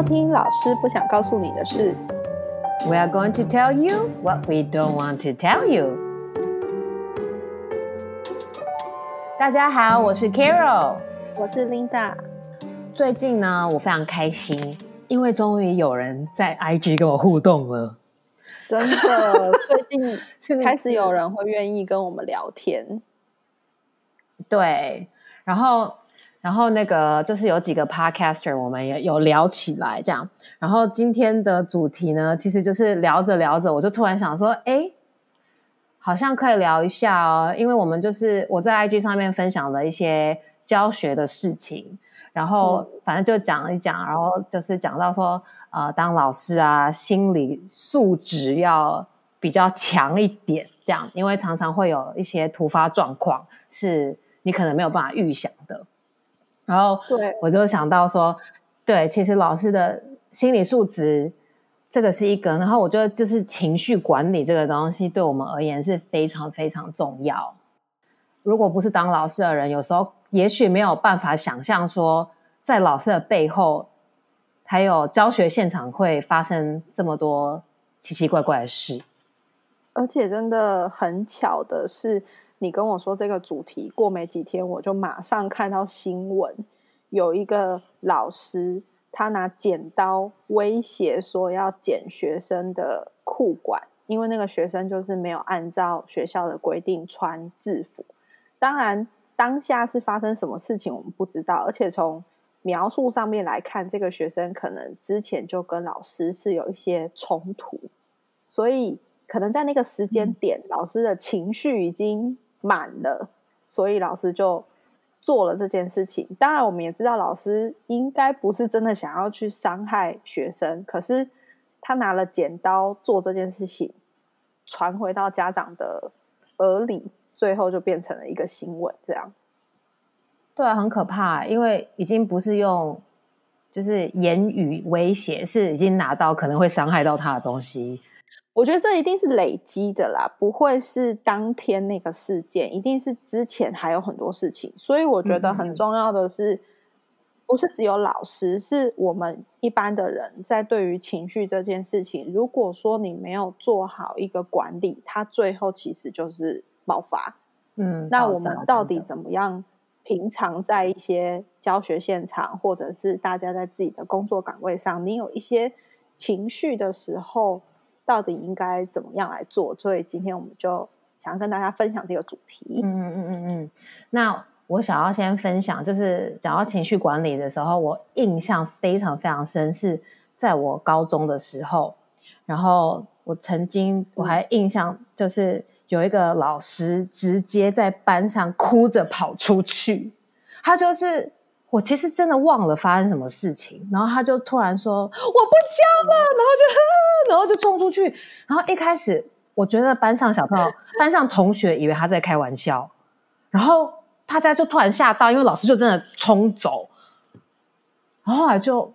收听老师不想告诉你的事。We are going to tell you what we don't want to tell you。大家好，我是 Carol。我是 Linda，最近呢，我非常开心，因为终于有人在 IG 跟我互动了。真的 最近开始有人会愿意跟我们聊天。对，然后，然后那个就是有几个 podcaster，我们也有聊起来这样。然后今天的主题呢，其实就是聊着聊着，我就突然想说，哎，好像可以聊一下哦，因为我们就是我在 IG 上面分享了一些教学的事情，然后反正就讲一讲，然后就是讲到说，呃，当老师啊，心理素质要比较强一点，这样，因为常常会有一些突发状况是你可能没有办法预想的。然后对，我就想到说，对，其实老师的心理素质这个是一个，然后我觉得就是情绪管理这个东西对我们而言是非常非常重要。如果不是当老师的人，有时候也许没有办法想象说，在老师的背后，还有教学现场会发生这么多奇奇怪怪的事。而且真的很巧的是，你跟我说这个主题，过没几天我就马上看到新闻，有一个老师他拿剪刀威胁说要剪学生的裤管，因为那个学生就是没有按照学校的规定穿制服。当然，当下是发生什么事情我们不知道，而且从描述上面来看，这个学生可能之前就跟老师是有一些冲突，所以可能在那个时间点，老师的情绪已经满了，所以老师就做了这件事情。当然，我们也知道老师应该不是真的想要去伤害学生，可是他拿了剪刀做这件事情，传回到家长的耳里，最后就变成了一个新闻，这样。对啊，很可怕，因为已经不是用就是言语威胁，是已经拿到可能会伤害到他的东西。我觉得这一定是累积的啦，不会是当天那个事件，一定是之前还有很多事情。所以我觉得很重要的是，不是只有老师，是我们一般的人在对于情绪这件事情，如果说你没有做好一个管理，它最后其实就是爆发。嗯，那我们到底怎么样？平常在一些教学现场，或者是大家在自己的工作岗位上，你有一些情绪的时候，到底应该怎么样来做？所以今天我们就想要跟大家分享这个主题。嗯嗯嗯嗯嗯。那我想要先分享，就是讲到情绪管理的时候，我印象非常非常深，是在我高中的时候，然后我曾经我还印象就是有一个老师直接在班上哭着跑出去，他就是。我其实真的忘了发生什么事情，然后他就突然说我不教了，然后就、然后就冲出去，然后一开始我觉得班上小朋友、班上同学以为他在开玩笑，然后大家就突然吓到，因为老师就真的冲走，然后后来就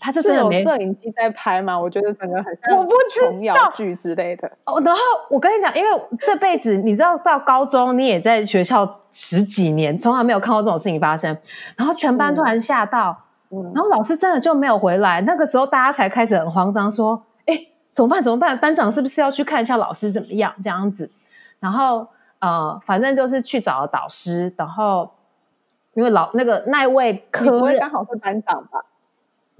他就是真的有没摄影机在拍吗？我觉得整个很像我不知琼瑶道剧之类的。哦，然后我跟你讲，因为这辈子你知道，到高中你也在学校十几年，从来没有看过这种事情发生，然后全班突然吓到，嗯然后老师真的就没有回来，那个时候大家才开始很慌张，说：“哎，怎么办？怎么办？班长是不是要去看一下老师怎么样？”这样子，然后呃，反正就是去找导师，然后因为老那个那一位你不会科刚好是班长吧？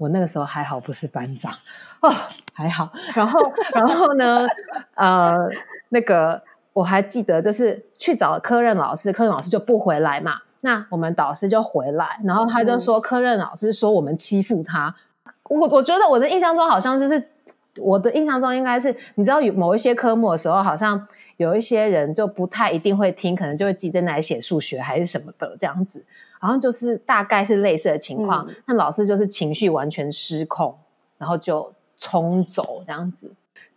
我那个时候还好不是班长哦，还好。然后，然后呢，呃，那个我还记得，就是去找科任老师，科任老师就不回来嘛。那我们导师就回来，然后他就说，科任老师说我们欺负他。我我觉得我的印象中好像就是我的印象中应该是，你知道有某一些科目的时候，好像有一些人就不太一定会听，可能就会自己在那里写数学还是什么的这样子。好像就是大概是类似的情况，嗯那老师就是情绪完全失控，然后就冲走这样子。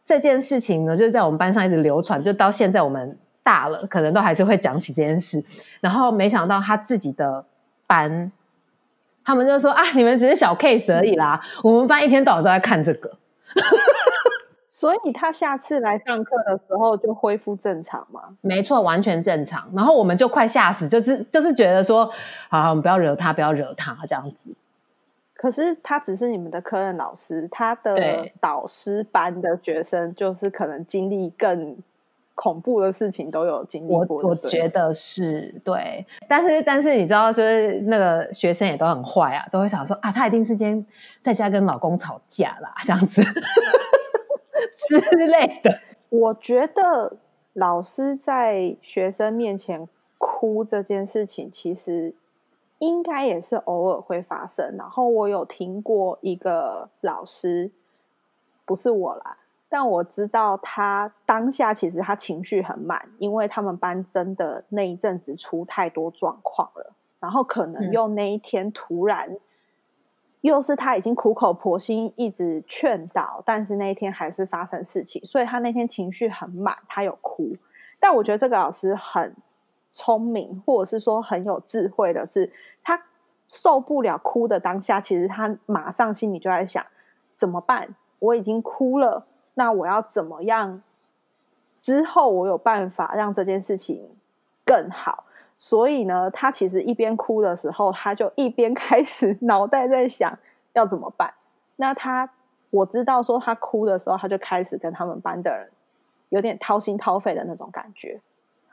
这件事情呢，就在我们班上一直流传，就到现在我们大了，可能都还是会讲起这件事。然后没想到他自己的班，他们就说啊，你们只是小 case 而已啦，我们班一天到晚都在看这个。所以他下次来上课的时候就恢复正常吗？没错，完全正常。然后我们就快吓死，就是就是觉得说，好好，我们不要惹他，不要惹他这样子。可是他只是你们的科任老师，他的导师班的学生就是可能经历更恐怖的事情都有经历过。我我觉得是对，但是但是你知道，就是那个学生也都很坏啊，都会想说啊，他一定是今天在家跟老公吵架啦，这样子之类的。我觉得老师在学生面前哭这件事情，其实。应该也是偶尔会发生。然后我有听过一个老师，不是我啦，但我知道他当下其实他情绪很满，因为他们班真的那一阵子出太多状况了。然后可能又那一天突然，又是他已经苦口婆心一直劝导，但是那一天还是发生事情，所以他那天情绪很满，他有哭。但我觉得这个老师很。聪明，或者是说很有智慧的是，他受不了哭的当下，其实他马上心里就在想怎么办？我已经哭了，那我要怎么样？之后我有办法让这件事情更好。所以呢，他其实一边哭的时候，他就一边开始 脑袋在想要怎么办。那他我知道说他哭的时候，他就开始跟他们班的人有点掏心掏肺的那种感觉。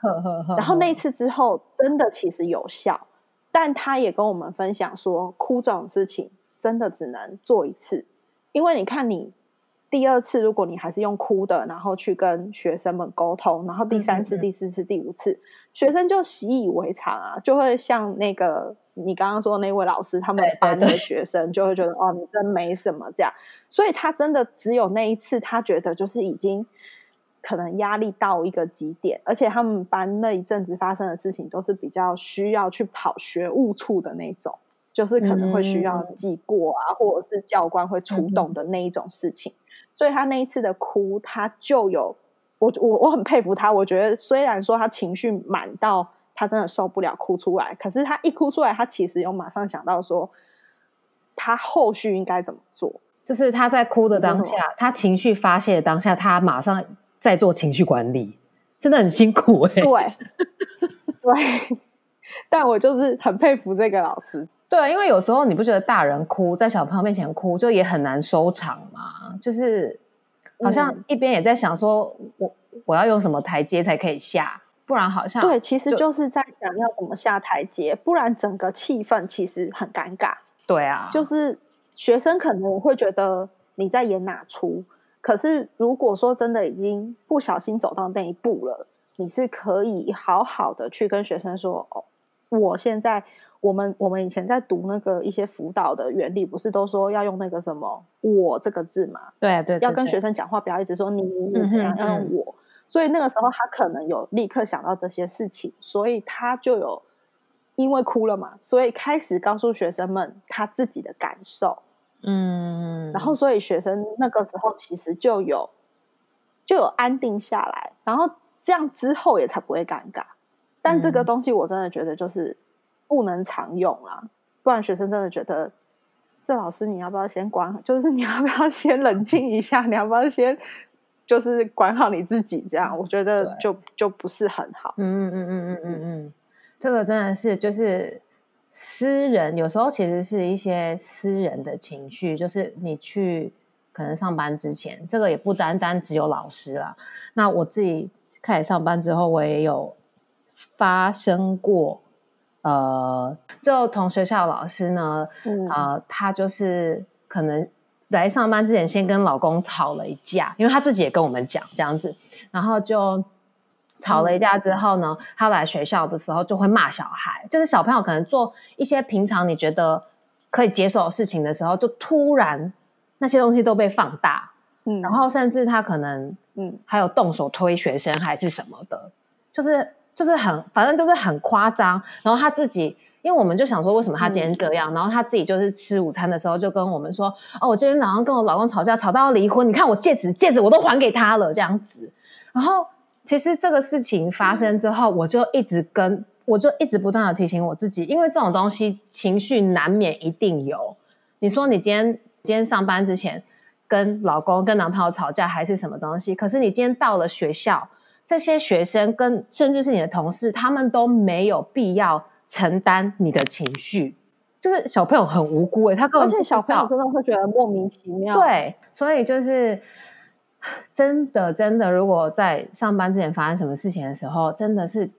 然后那一次之后，真的其实有效，但他也跟我们分享说，哭这种事情真的只能做一次，因为你看，你第二次如果你还是用哭的，然后去跟学生们沟通，然后第三次、第四次、第五次，学生就习以为常啊，就会像那个你刚刚说那位老师，他们班的学生就会觉得哦，你真没什么这样，所以他真的只有那一次，他觉得就是已经。可能压力到一个极点，而且他们班那一阵子发生的事情都是比较需要去跑学务处的那种，就是可能会需要记过啊，或者是教官会出动的那一种事情。所以他那一次的哭，他就有我我我很佩服他。我觉得虽然说他情绪满到他真的受不了哭出来，可是他一哭出来，他其实有马上想到说他后续应该怎么做。就是他在哭的当下，他情绪发泄的当下，他马上。在做情绪管理，真的很辛苦哎。对，对，但我就是很佩服这个老师。对，因为有时候你不觉得大人哭在小朋友面前哭，就也很难收场嘛？就是好像一边也在想说，我我要用什么台阶才可以下，不然好像对，其实就是在想要怎么下台阶，不然整个气氛其实很尴尬。对啊，就是学生可能会觉得你在演哪出。可是，如果说真的已经不小心走到那一步了，你是可以好好的去跟学生说：“哦，我现在我们我们以前在读那个一些辅导的原理，不是都说要用那个什么‘我’这个字嘛？对对，要跟学生讲话，不要一直说你你怎样，要用我。所以那个时候他可能有立刻想到这些事情，所以他就有因为哭了嘛，所以开始告诉学生们他自己的感受。”嗯，然后所以学生那个时候其实就有就有安定下来，然后这样之后也才不会尴尬。但这个东西我真的觉得就是不能常用啦，不然学生真的觉得这老师你要不要先管，就是你要不要先冷静一下，你要不要先就是管好你自己？这样我觉得就就不是很好。嗯嗯嗯嗯嗯嗯嗯，这个真的是就是。私人有时候其实是一些私人的情绪，就是你去可能上班之前，这个也不单单只有老师啦。那我自己开始上班之后，我也有发生过，呃，就同学校老师呢，呃，他就是可能来上班之前先跟老公吵了一架，因为他自己也跟我们讲这样子，然后就。吵了一架之后呢，他来学校的时候就会骂小孩，就是小朋友可能做一些平常你觉得可以接受的事情的时候，就突然那些东西都被放大，嗯，然后甚至他可能嗯。还有动手推学生还是什么的，就是就是很反正就是很夸张。然后他自己，因为我们就想说为什么他今天这样，然后他自己就是吃午餐的时候就跟我们说，哦，我今天早上跟我老公吵架，吵到要离婚，你看我戒指戒指我都还给他了这样子，然后。其实这个事情发生之后，我就一直跟，我就一直不断的提醒我自己，因为这种东西情绪难免一定有。你说你今天今天上班之前跟老公跟男朋友吵架还是什么东西，可是你今天到了学校，这些学生跟甚至是你的同事，他们都没有必要承担你的情绪。就是小朋友很无辜哎，他根本而且小朋友真的会觉得莫名其妙。对，所以就是真的真的，如果在上班之前发生什么事情的时候，真的是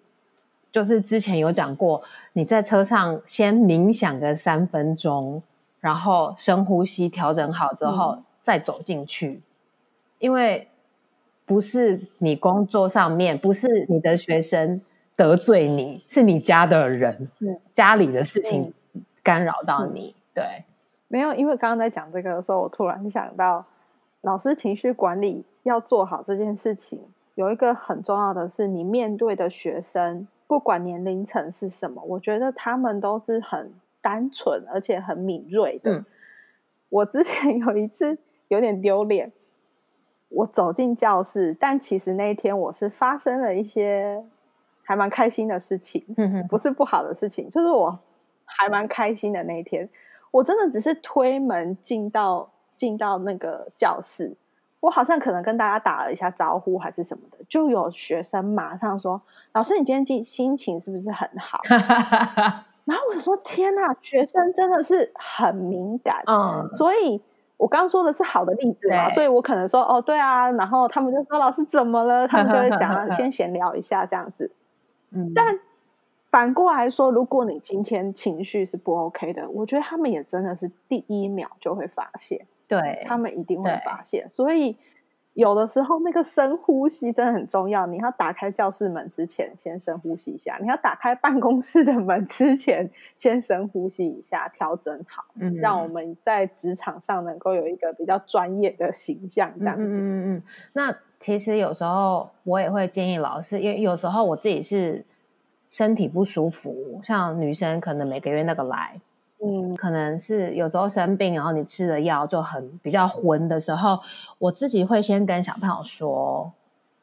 就是之前有讲过，你在车上先冥想个三分钟，然后深呼吸，调整好之后再走进去，因为不是你工作上面，不是你的学生得罪你，是你家的人，家里的事情干扰到你，对。没有，因为刚刚在讲这个的时候，我突然想到，老师情绪管理要做好这件事情，有一个很重要的是，你面对的学生，不管年龄层是什么，我觉得他们都是很单纯而且很敏锐的。我之前有一次有点丢脸，我走进教室，但其实那一天我是发生了一些还蛮开心的事情，不是不好的事情，就是我还蛮开心的那一天。我真的只是推门进到进到那个教室，我好像可能跟大家打了一下招呼还是什么的，就有学生马上说：“老师，你今天心心情是不是很好？”然后我就说：“天哪，学生真的是很敏感。”嗯，所以我刚说的是好的例子嘛，所以我可能说：“哦，对啊。”然后他们就说：“老师怎么了？”他们就会想要 先闲聊一下这样子。嗯，但。反过来说，如果你今天情绪是不 OK 的，我觉得他们也真的是第一秒就会发现，对他们一定会发现。所以有的时候那个深呼吸真的很重要。你要打开教室门之前，先深呼吸一下；你要打开办公室的门之前，先深呼吸一下，调整好，嗯，让我们在职场上能够有一个比较专业的形象。这样子，嗯嗯嗯。那其实有时候我也会建议老师，因为有时候我自己是。身体不舒服，像女生可能每个月那个来，嗯，可能是有时候生病，然后你吃的药就很比较昏的时候，我自己会先跟小朋友说，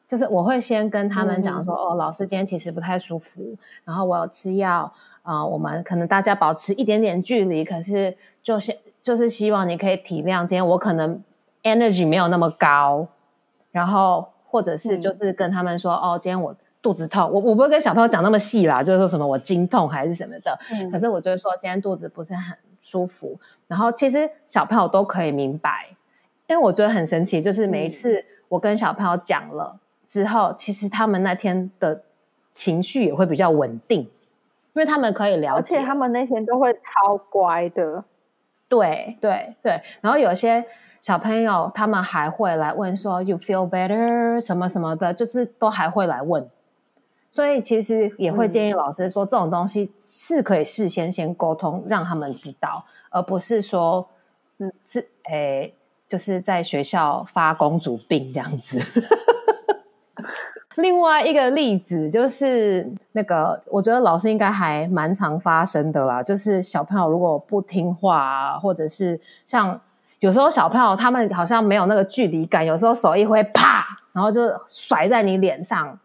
就是我会先跟他们讲说，哦，老师今天其实不太舒服，然后我有吃药，啊，我们可能大家保持一点点距离，可是就是就是希望你可以体谅，今天我可能 energy 没有那么高，然后或者是就是跟他们说，哦，今天我。肚子痛，我我不会跟小朋友讲那么细啦，就是说什么我经痛还是什么的。嗯，可是我就会说今天肚子不是很舒服，然后其实小朋友都可以明白，因为我觉得很神奇，就是每一次我跟小朋友讲了之后，其实他们那天的情绪也会比较稳定，因为他们可以了解，而且他们那天都会超乖的。对对对，然后有些。小朋友他们还会来问说 “You feel better” 什么什么的，就是都还会来问。所以其实也会建议老师说，这种东西是可以事先先沟通，让他们知道，而不是说，嗯，是诶，就是在学校发公主病这样子。另外一个例子就是那个，我觉得老师应该还蛮常发生的啦，就是小朋友如果不听话啊，或者是像有时候小朋友他们好像没有那个距离感，有时候手一挥，啪，然后就甩在你脸上。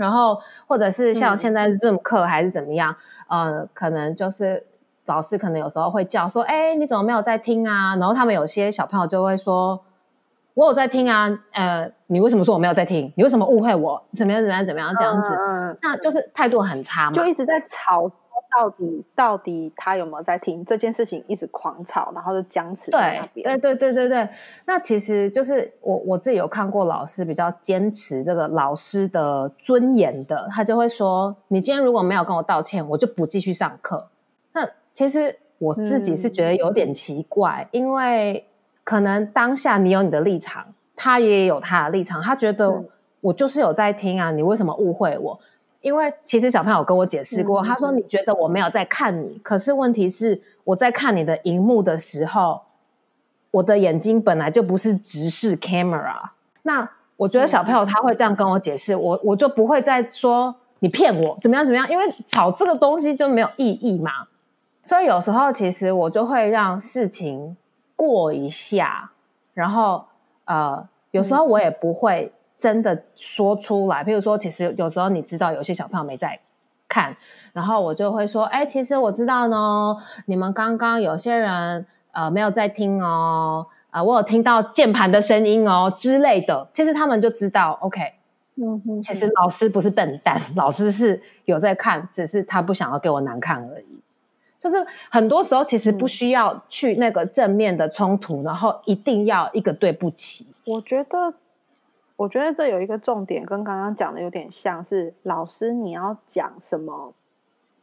然后，或者是像现在 Zoom 课还是怎么样，呃，可能就是老师可能有时候会叫说，哎，你怎么没有在听啊？然后他们有些小朋友就会说，我有在听啊，呃，你为什么说我没有在听？你为什么误会我？怎么样？怎么样？怎么样？这样子，嗯那就是态度很差嘛，就一直在吵。到底到底他有没有在听这件事情？一直狂吵，然后就僵持在那边。对对对对对那其实就是我我自己有看过老师比较坚持这个老师的尊严的，他就会说：“你今天如果没有跟我道歉，我就不继续上课。”那其实我自己是觉得有点奇怪，因为可能当下你有你的立场，他也有他的立场，他觉得我就是有在听啊，你为什么误会我？因为其实小朋友跟我解释过，他说你觉得我没有在看你，可是问题是我在看你的荧幕的时候，我的眼睛本来就不是直视 camera。那我觉得小朋友他会这样跟我解释，我我就不会再说你骗我怎么样怎么样，因为吵这个东西就没有意义嘛。所以有时候其实我就会让事情过一下，然后呃，有时候我也不会。真的说出来，譬如说，其实有时候你知道有些小朋友没在看，然后我就会说，哎，其实我知道呢，你们刚刚有些人呃没有在听哦，啊，我有听到键盘的声音哦之类的，其实他们就知道，OK，其实老师不是笨蛋，老师是有在看，只是他不想要给我难看而已。就是很多时候其实不需要去那个正面的冲突，然后一定要一个对不起。我觉得，我觉得这有一个重点，跟刚刚讲的有点像是老师你要讲什么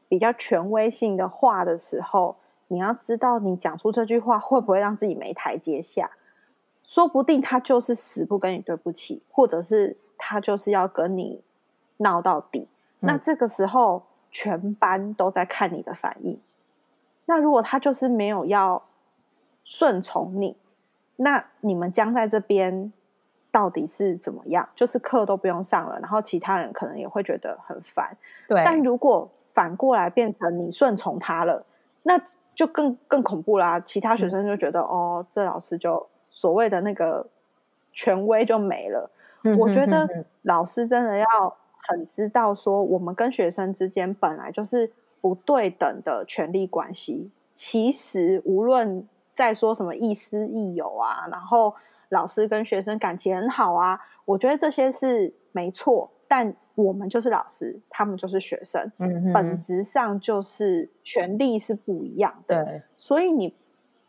比较权威性的话的时候，你要知道你讲出这句话会不会让自己没台阶下。说不定他就是死不跟你对不起，或者是他就是要跟你闹到底。那这个时候全班都在看你的反应。那如果他就是没有要顺从你，那你们将在这边到底是怎么样？就是课都不用上了，然后其他人可能也会觉得很烦。对，但如果反过来变成你顺从他了，那就更更恐怖啦。其他学生就觉得哦，这老师就所谓的那个权威就没了。我觉得老师真的要很知道说，我们跟学生之间本来就是。不对等的权利关系，其实无论在说什么亦师亦友啊，然后老师跟学生感情很好啊，我觉得这些是没错。但我们就是老师，他们就是学生，嗯，本质上就是权力是不一样的。对，所以你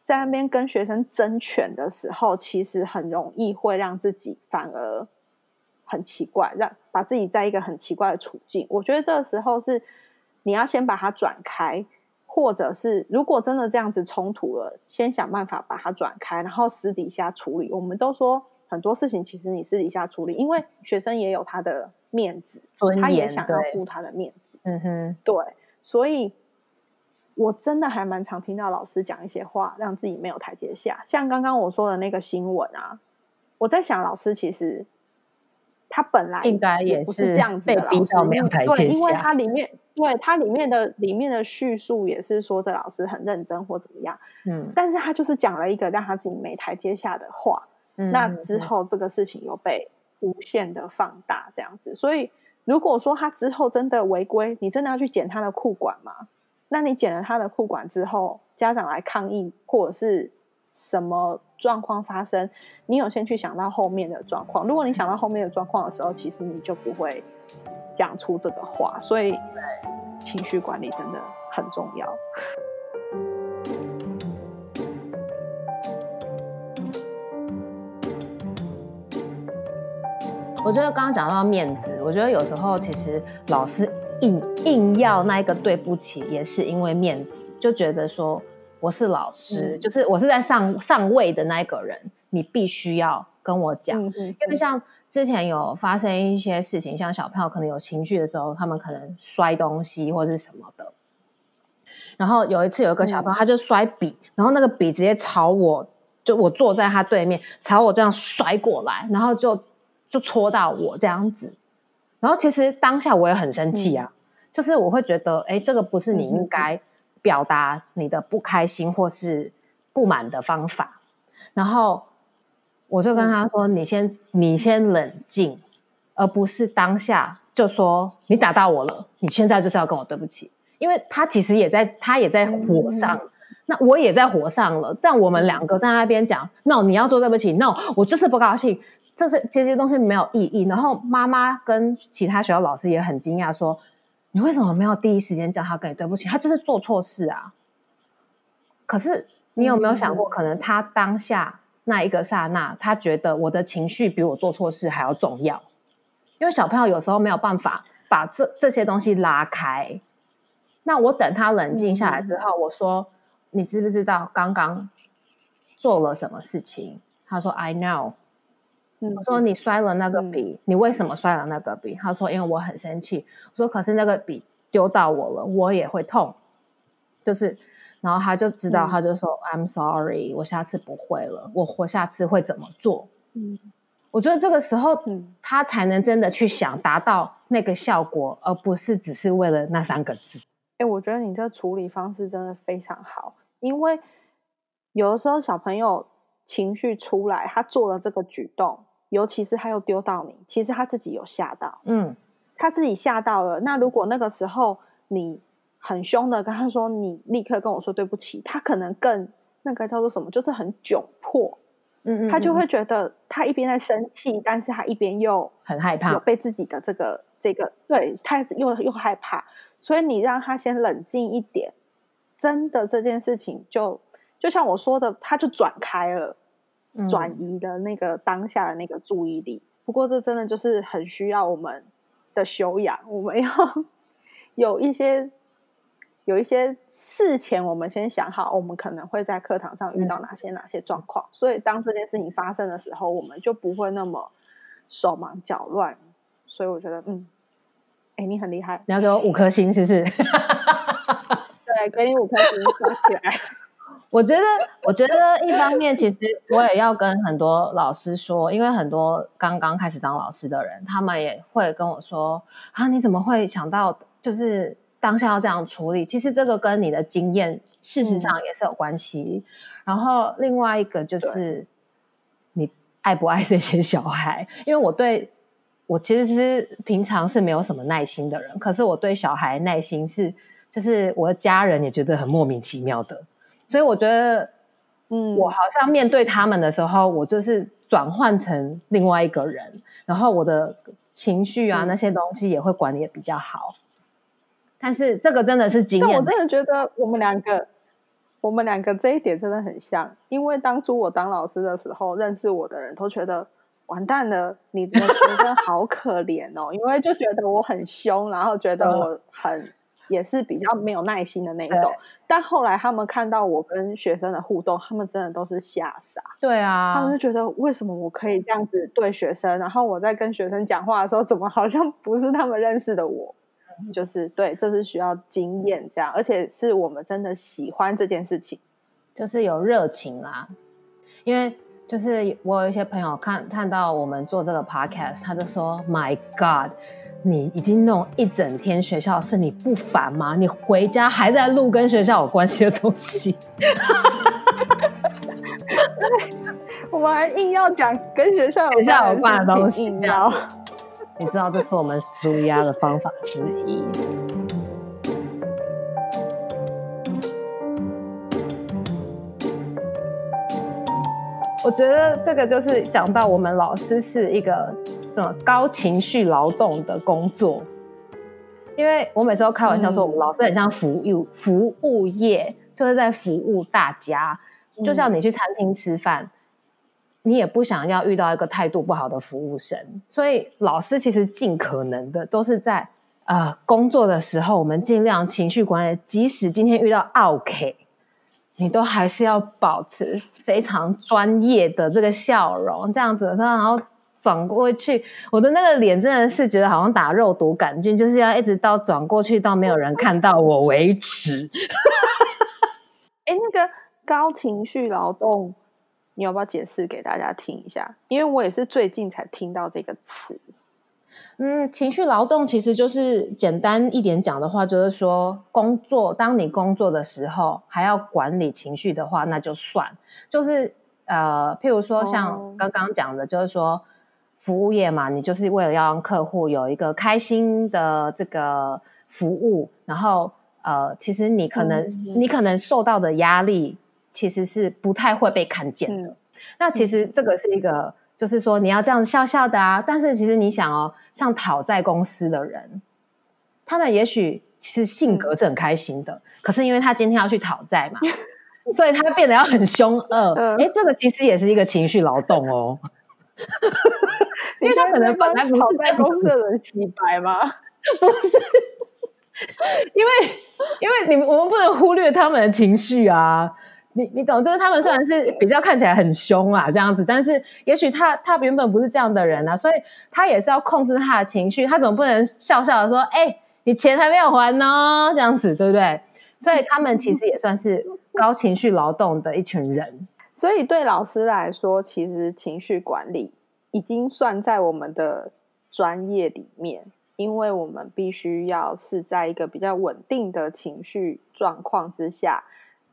在那边跟学生争权的时候，其实很容易会让自己反而很奇怪，让把自己在一个很奇怪的处境。我觉得这个时候是。你要先把它转开，或者是如果真的这样子冲突了，先想办法把它转开，然后私底下处理。我们都说很多事情，其实你私底下处理，因为学生也有他的面子，他也想要顾他的面子。嗯哼，对，所以我真的还蛮常听到老师讲一些话，让自己没有台阶下。像刚刚我说的那个新闻啊，我在想，老师其实。他本来应该也不是这样子的老师，对，因为他里面对他里面的里面的叙述也是说这老师很认真或怎么样，嗯，但是他就是讲了一个让他自己没台阶下的话，嗯那之后这个事情又被无限的放大这样子，所以如果说他之后真的违规，你真的要去剪他的裤管吗？那你剪了他的裤管之后，家长来抗议或者是？什么状况发生？你有先去想到后面的状况。如果你想到后面的状况的时候，其实你就不会讲出这个话。所以，情绪管理真的很重要。我觉得刚刚讲到面子，我觉得有时候其实老师硬硬要那一个对不起，也是因为面子，就觉得说。我是老师，就是我是在上上位的那一个人，你必须要跟我讲，因为像之前有发生一些事情，像小朋友可能有情绪的时候，他们可能摔东西或者是什么的。然后有一次有一个小朋友，他就摔笔，然后那个笔直接朝我，就我坐在他对面，朝我这样摔过来，然后就就戳到我这样子。然后其实当下我也很生气啊，就是我会觉得，哎，这个不是你应该。表达你的不开心或是不满的方法，然后我就跟他说：“你先，你先冷静，而不是当下就说你打到我了，你现在就是要跟我对不起。”因为他其实也在，他也在火上，那我也在火上了。这样我们两个在那边讲，no，你要做对不起，no，我就是不高兴，这是这些东西没有意义。然后妈妈跟其他学校老师也很惊讶说。你为什么没有第一时间叫他跟你对不起？他就是做错事啊。可是你有没有想过，可能他当下那一个刹那，他觉得我的情绪比我做错事还要重要。因为小朋友有时候没有办法把这这些东西拉开。那我等他冷静下来之后，我说：“你知不知道刚刚做了什么事情？”他说：“I know。”我说你摔了那个笔，你为什么摔了那个笔？他说因为我很生气。我说可是那个笔丢到我了，我也会痛。就是，然后他就知道，他就说 I'm sorry，我下次不会了，我我下次会怎么做？嗯，我觉得这个时候他才能真的去想达到那个效果，而不是只是为了那三个字。哎，我觉得你这处理方式真的非常好，因为有的时候小朋友情绪出来，他做了这个举动。尤其是他又丢到你，其实他自己有吓到，嗯，他自己吓到了。那如果那个时候你很凶的跟他说，你立刻跟我说对不起，他可能更那个叫做什么，就是很窘迫，嗯嗯，他就会觉得他一边在生气，但是他一边又很害怕，有被自己的这个这个，对他又又害怕，所以你让他先冷静一点，真的这件事情就就像我说的，他就转开了，转移了那个当下的那个注意力。不过这真的就是很需要我们的修养，我们要 有一些。有一些事前，我们先想好，我们可能会在课堂上遇到哪些哪些状况，所以当这件事情发生的时候，我们就不会那么手忙脚乱。所以我觉得，嗯，哎，你很厉害，你要给我五颗星，是不是？对，给你五颗星，刷起来。我觉得，我觉得一方面，其实我也要跟很多老师说，因为很多刚刚开始当老师的人，他们也会跟我说：“啊，你怎么会想到就是？”当下要这样处理，其实这个跟你的经验事实上也是有关系。然后另外一个就是你爱不爱这些小孩？因为我对我其实是平常是没有什么耐心的人，可是我对小孩耐心是，就是我的家人也觉得很莫名其妙的。所以我觉得，嗯，我好像面对他们的时候，我就是转换成另外一个人，然后我的情绪啊那些东西也会管理的比较好。但是这个真的是经验，我真的觉得我们两个，我们两个这一点真的很像。因为当初我当老师的时候，认识我的人都觉得完蛋了，你的学生好可怜哦，因为就觉得我很凶，然后觉得我很也是比较没有耐心的那一种。但后来他们看到我跟学生的互动，他们真的都是吓傻。对啊，他们就觉得为什么我可以这样子对学生，然后我在跟学生讲话的时候，怎么好像不是他们认识的我？就是对，这是需要经验这样，而且是我们真的喜欢这件事情，就是有热情啦。因为就是我有一些朋友看看到我们做这个 podcast，他就说：“My God，你已经弄一整天学校是，你不烦吗？你回家还在录跟学校有关系的东西。”我们还硬要讲跟学校有关的东西，这样。你知道这是我们舒压的方法之一。我觉得这个就是讲到我们老师是一个这么高情绪劳动的工作，因为我每次都开玩笑说，我们老师很像服务服务业，就是在服务大家，就像你去餐厅吃饭。你也不想要遇到一个态度不好的服务生，所以老师其实尽可能的都是在呃工作的时候，我们尽量情绪管理。即使今天遇到 OK，你都还是要保持非常专业的这个笑容，这样子，然后转过去，我的那个脸真的是觉得好像打肉毒杆菌，就是要一直到转过去到没有人看到我为止。哎，那个高情绪劳动。你要不要解释给大家听一下？因为我也是最近才听到这个词。嗯，情绪劳动其实就是简单一点讲的话，就是说工作，当你工作的时候还要管理情绪的话，那就算。就是呃，譬如说像刚刚讲的，就是说服务业嘛，你就是为了要让客户有一个开心的这个服务，然后呃，其实你可能你可能受到的压力。其实是不太会被看见的。那其实这个是一个，就是说你要这样笑笑的啊。但是其实你想哦，像讨债公司的人，他们也许其实性格是很开心的，可是因为他今天要去讨债嘛，所以他变得要很凶恶。哎，这个其实也是一个情绪劳动哦。因为他可能本来不是在公司的人洗白吗？不是，因为因为你们我们不能忽略他们的情绪啊。你你懂，就是他们虽然是比较看起来很凶啊这样子，但是也许他他原本不是这样的人啊，所以他也是要控制他的情绪，他总不能笑笑的说：“哎，你钱还没有还呢。”这样子对不对？所以他们其实也算是高情绪劳动的一群人。所以对老师来说，其实情绪管理已经算在我们的专业里面，因为我们必须要是在一个比较稳定的情绪状况之下。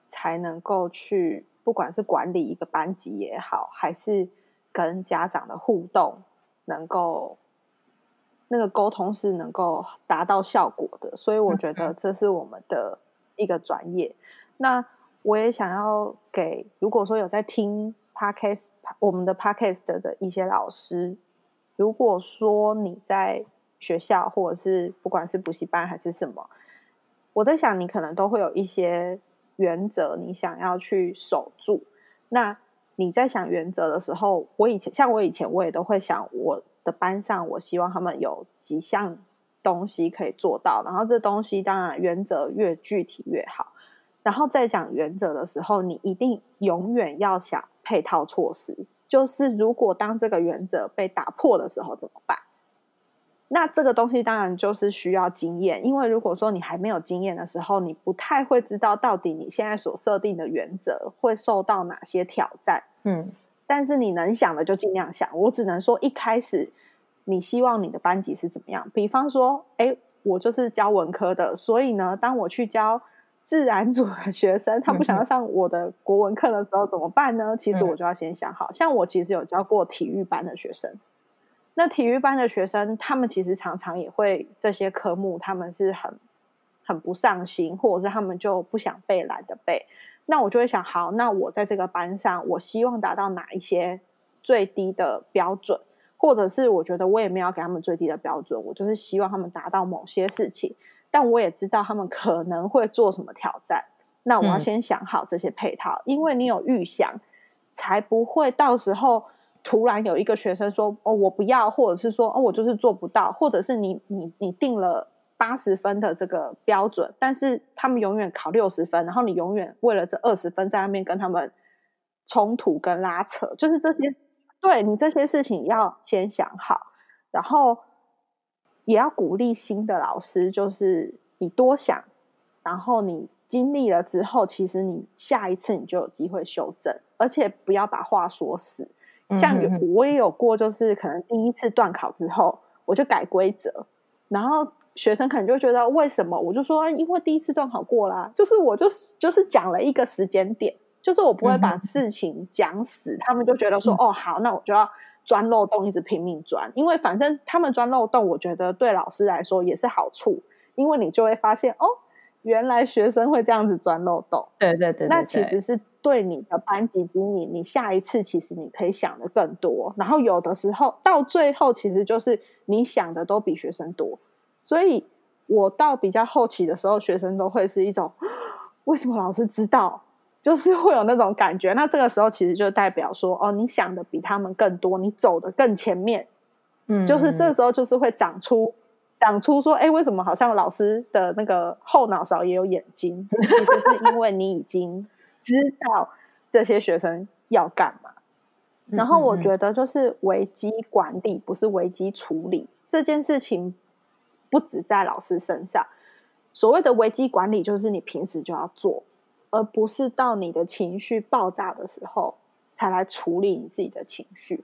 才能够去，不管是管理一个班级也好，还是跟家长的互动，能够那个沟通是能够达到效果的。所以我觉得这是我们的一个专业。那我也想要给，如果说有在听 podcast 我们的 podcast 的一些老师，如果说你在学校或者是不管是补习班还是什么，我在想你可能都会有一些。原则，你想要去守住。那你在想原则的时候，我以前像我以前我也都会想，我的班上我希望他们有几项东西可以做到，然后这东西当然原则越具体越好。然后在讲原则的时候，你一定永远要想配套措施，就是如果当这个原则被打破的时候怎么办？那这个东西当然就是需要经验，因为如果说你还没有经验的时候，你不太会知道到底你现在所设定的原则会受到哪些挑战。嗯，但是你能想的就尽量想。我只能说，一开始你希望你的班级是怎么样？比方说，哎，我就是教文科的，所以呢，当我去教自然组的学生，他不想要上我的国文课的时候怎么办呢？其实我就要先想好，像我其实有教过体育班的学生。那体育班的学生，他们其实常常也会这些科目，他们是很很不上心，或者是他们就不想背，懒得背。那我就会想，好，那我在这个班上，我希望达到哪一些最低的标准，或者是我觉得我也没有给他们最低的标准，我就是希望他们达到某些事情，但我也知道他们可能会做什么挑战。那我要先想好这些配套，因为你有预想，才不会到时候。突然有一个学生说：“哦，我不要，或者是说，哦，我就是做不到，或者是你你你定了八十分的这个标准，但是他们永远考六十分，然后你永远为了这二十分在那边跟他们冲突跟拉扯，就是这些，对你这些事情要先想好，然后也要鼓励新的老师，就是你多想，然后你经历了之后，其实你下一次你就有机会修正，而且不要把话说死。”像有我也有过，就是可能第一次断考之后，我就改规则，然后学生可能就觉得为什么？我就说因为第一次断考过啦，就是我就是就是讲了一个时间点，就是我不会把事情讲死，他们就觉得说哦好，那我就要钻漏洞，一直拼命钻，因为反正他们钻漏洞，我觉得对老师来说也是好处，因为你就会发现哦，原来学生会这样子钻漏洞，对对对，那其实是。对你的班级经理，你下一次其实你可以想的更多，然后有的时候到最后其实就是你想的都比学生多，所以我到比较后期的时候，学生都会是一种为什么老师知道，就是会有那种感觉。那这个时候其实就代表说，哦，你想的比他们更多，你走的更前面，嗯，就是这时候就是会长出长出说，哎，为什么好像老师的那个后脑勺也有眼睛？其实是因为你已经。知道这些学生要干嘛，然后我觉得就是危机管理不是危机处理这件事情，不止在老师身上。所谓的危机管理，就是你平时就要做，而不是到你的情绪爆炸的时候才来处理你自己的情绪。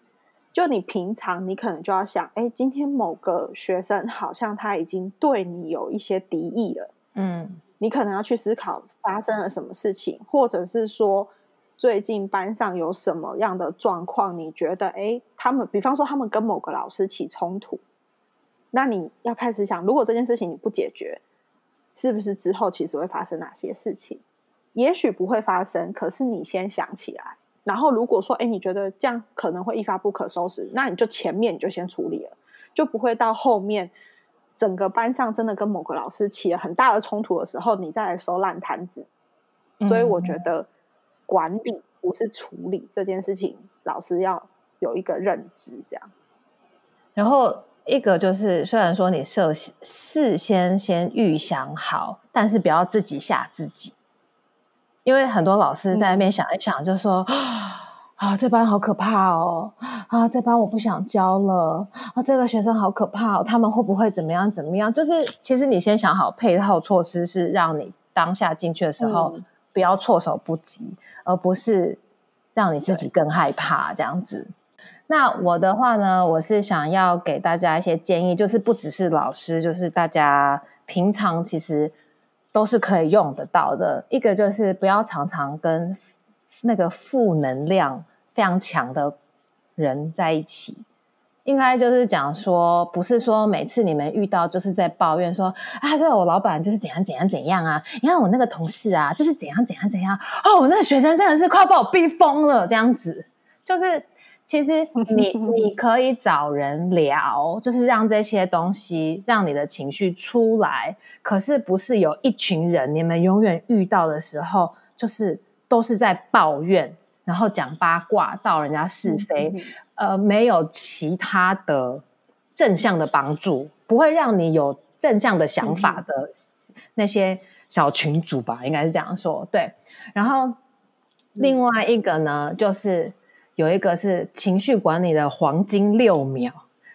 就你平常，你可能就要想，哎，今天某个学生好像他已经对你有一些敌意了，嗯。你可能要去思考发生了什么事情，或者是说最近班上有什么样的状况？你觉得，哎，他们，比方说他们跟某个老师起冲突，那你要开始想，如果这件事情你不解决，是不是之后其实会发生哪些事情？也许不会发生，可是你先想起来。然后如果说，哎，你觉得这样可能会一发不可收拾，那你就前面你就先处理了，就不会到后面。整个班上真的跟某个老师起了很大的冲突的时候，你再来收烂摊子。所以我觉得管理不是处理这件事情，老师要有一个认知。这样，然后一个就是，虽然说你设事先先预想好，但是不要自己吓自己，因为很多老师在那边想一想，就说。啊，这班好可怕哦！啊，这班我不想教了。啊，这个学生好可怕，他们会不会怎么样？怎么样？就是其实你先想好配套措施，是让你当下进去的时候不要措手不及，而不是让你自己更害怕这样子。那我的话呢，我是想要给大家一些建议，就是不只是老师，就是大家平常其实都是可以用得到的。一个就是不要常常跟那个负能量。非常强的人在一起，应该就是讲说，不是说每次你们遇到就是在抱怨说啊，对我老板就是怎样怎样怎样啊，你看我那个同事啊，就是怎样怎样怎样哦，我那个学生真的是快把我逼疯了，这样子，就是其实你 你可以找人聊，就是让这些东西让你的情绪出来。可是不是有一群人，你们永远遇到的时候，就是都是在抱怨，然后讲八卦，到人家是非，呃，没有其他的正向的帮助，不会让你有正向的想法的那些小群组吧，应该是这样说。对，然后另外一个呢，就是。有一个是情绪管理的黄金六秒，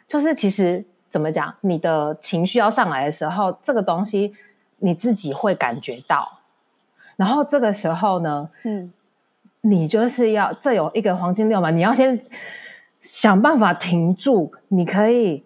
就是其实怎么讲，你的情绪要上来的时候，这个东西你自己会感觉到，然后这个时候呢，嗯，你就是要这有一个黄金六嘛，你要先想办法停住，你可以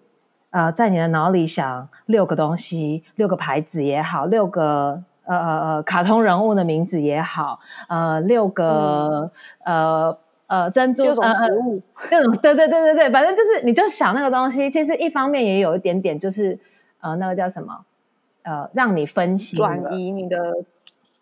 呃在你的脑里想六个东西，六个牌子也好，六个呃呃呃卡通人物的名字也好，呃六个呃。呃，珍珠六种食物，六种，对对对对对，反正就是你就想那个东西，其实一方面也有一点点，就是呃，那个叫什么，呃，让你分析转移你的，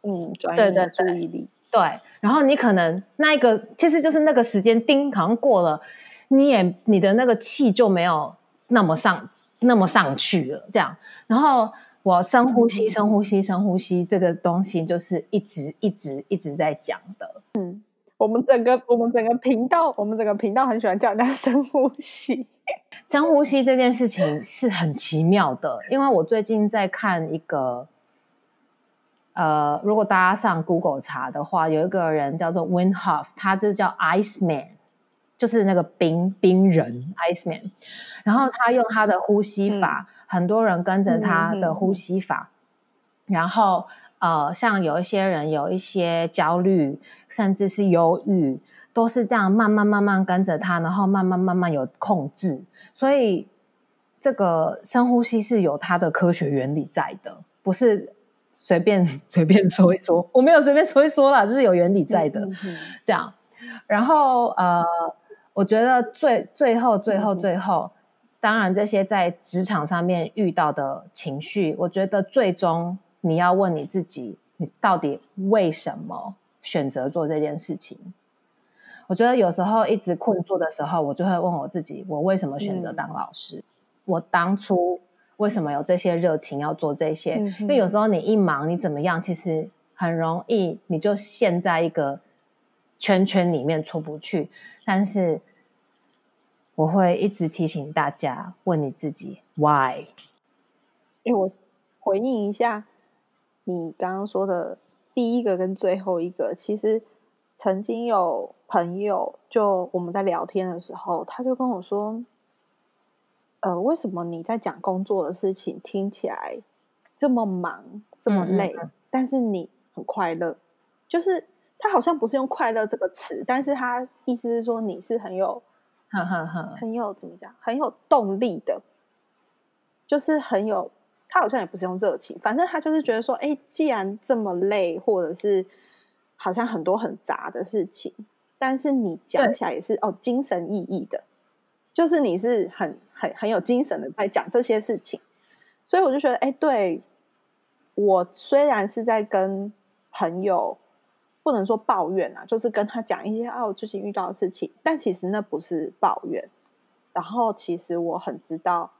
嗯，转移你的注意力，对，然后你可能那一个其实就是那个时间叮，好像过了，你也你的那个气就没有那么上那么上去了，这样，然后我深呼吸，深呼吸，深呼吸，这个东西就是一直一直一直在讲的，嗯。我们整个我们整个频道，我们整个频道很喜欢叫人家 深呼吸。深呼吸这件事情是很奇妙的，因为我最近在看一个，呃，如果大家上 Google 查的话，有一个人叫做 Winhoff，他就叫 Ice Man，就是那个冰冰人 Ice Man。然后他用他的呼吸法，很多人跟着他的呼吸法，然后。呃，像有一些人有一些焦虑，甚至是忧郁，都是这样慢慢慢慢跟着他，然后慢慢慢慢有控制。所以这个深呼吸是有它的科学原理在的，不是随便 随便说一说。我没有随便说一说啦，这是有原理在的。这样，然后呃，我觉得最最后最后最后，当然这些在职场上面遇到的情绪，我觉得最终。你要问你自己，你到底为什么选择做这件事情？我觉得有时候一直困住的时候，我就会问我自己：我为什么选择当老师？我当初为什么有这些热情要做这些？因为有时候你一忙，你怎么样？其实很容易你就陷在一个圈圈里面出不去。但是我会一直提醒大家：问你自己，Why？因为我回应一下。你刚刚说的第一个跟最后一个，其实曾经有朋友就我们在聊天的时候，他就跟我说：“呃，为什么你在讲工作的事情听起来这么忙、这么累，但是你很快乐？就是他好像不是用快乐这个词，但是他意思是说你是很有、很有怎么讲，很有动力的，就是很有。”他好像也不是用热情，反正他就是觉得说，哎，既然这么累，或者是好像很多很杂的事情，但是你讲起来也是哦，精神奕奕的，就是你是很很很有精神的在讲这些事情，所以我就觉得，哎，对我虽然是在跟朋友不能说抱怨啊，就是跟他讲一些啊我最近遇到的事情，但其实那不是抱怨，然后其实我很知道。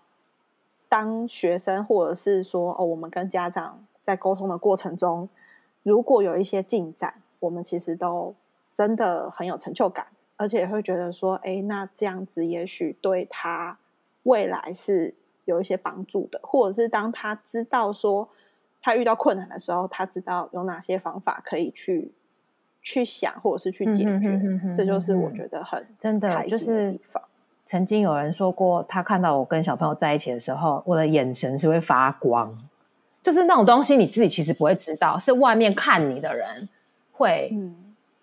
当学生，或者是说哦，我们跟家长在沟通的过程中，如果有一些进展，我们其实都真的很有成就感，而且会觉得说，哎，那这样子也许对他未来是有一些帮助的，或者是当他知道说他遇到困难的时候，他知道有哪些方法可以去去想，或者是去解决，这就是我觉得很真的开心的地方。曾经有人说过，他看到我跟小朋友在一起的时候，我的眼神是会发光，就是那种东西你自己其实不会知道，是外面看你的人会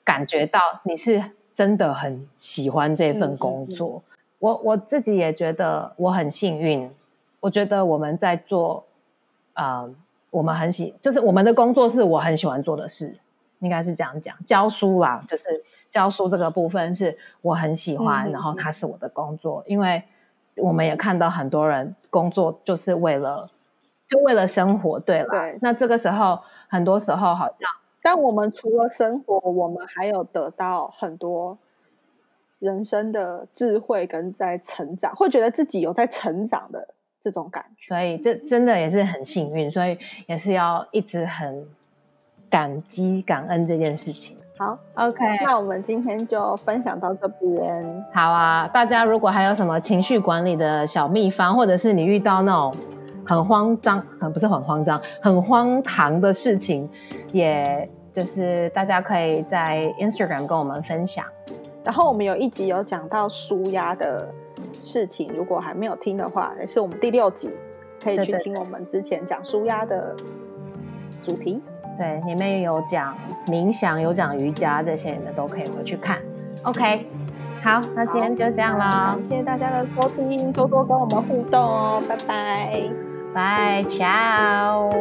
感觉到你是真的很喜欢这份工作。我我自己也觉得我很幸运，我觉得我们在做，呃，我们很喜，就是我们的工作是我很喜欢做的事。应该是这样讲，教书啦，就是教书这个部分是我很喜欢，然后它是我的工作，因为我们也看到很多人工作就是为了就为了生活，对了，对。那这个时候，很多时候好像，但我们除了生活，我们还有得到很多人生的智慧跟在成长，会觉得自己有在成长的这种感觉。所以这真的也是很幸运，所以也是要一直很感激、感恩这件事情。好，OK，那我们今天就分享到这边。好啊，大家如果还有什么情绪管理的小秘方，或者是你遇到那种很慌张，很不是很慌张，很荒唐的事情，也就是大家可以在 Instagram 跟我们分享。然后我们有一集有讲到舒压的事情，如果还没有听的话，也是我们第六集，可以去听我们之前讲舒压的主题。对，里面有讲冥想，有讲瑜伽这些，你们都可以回去看。OK，好，那今天就这样了，谢谢大家的收听，多多跟我们互动哦，拜拜，拜，ciao。